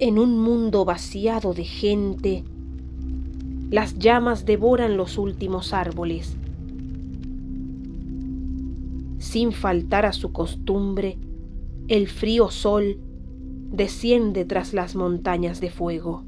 En un mundo vaciado de gente, las llamas devoran los últimos árboles. Sin faltar a su costumbre, el frío sol desciende tras las montañas de fuego.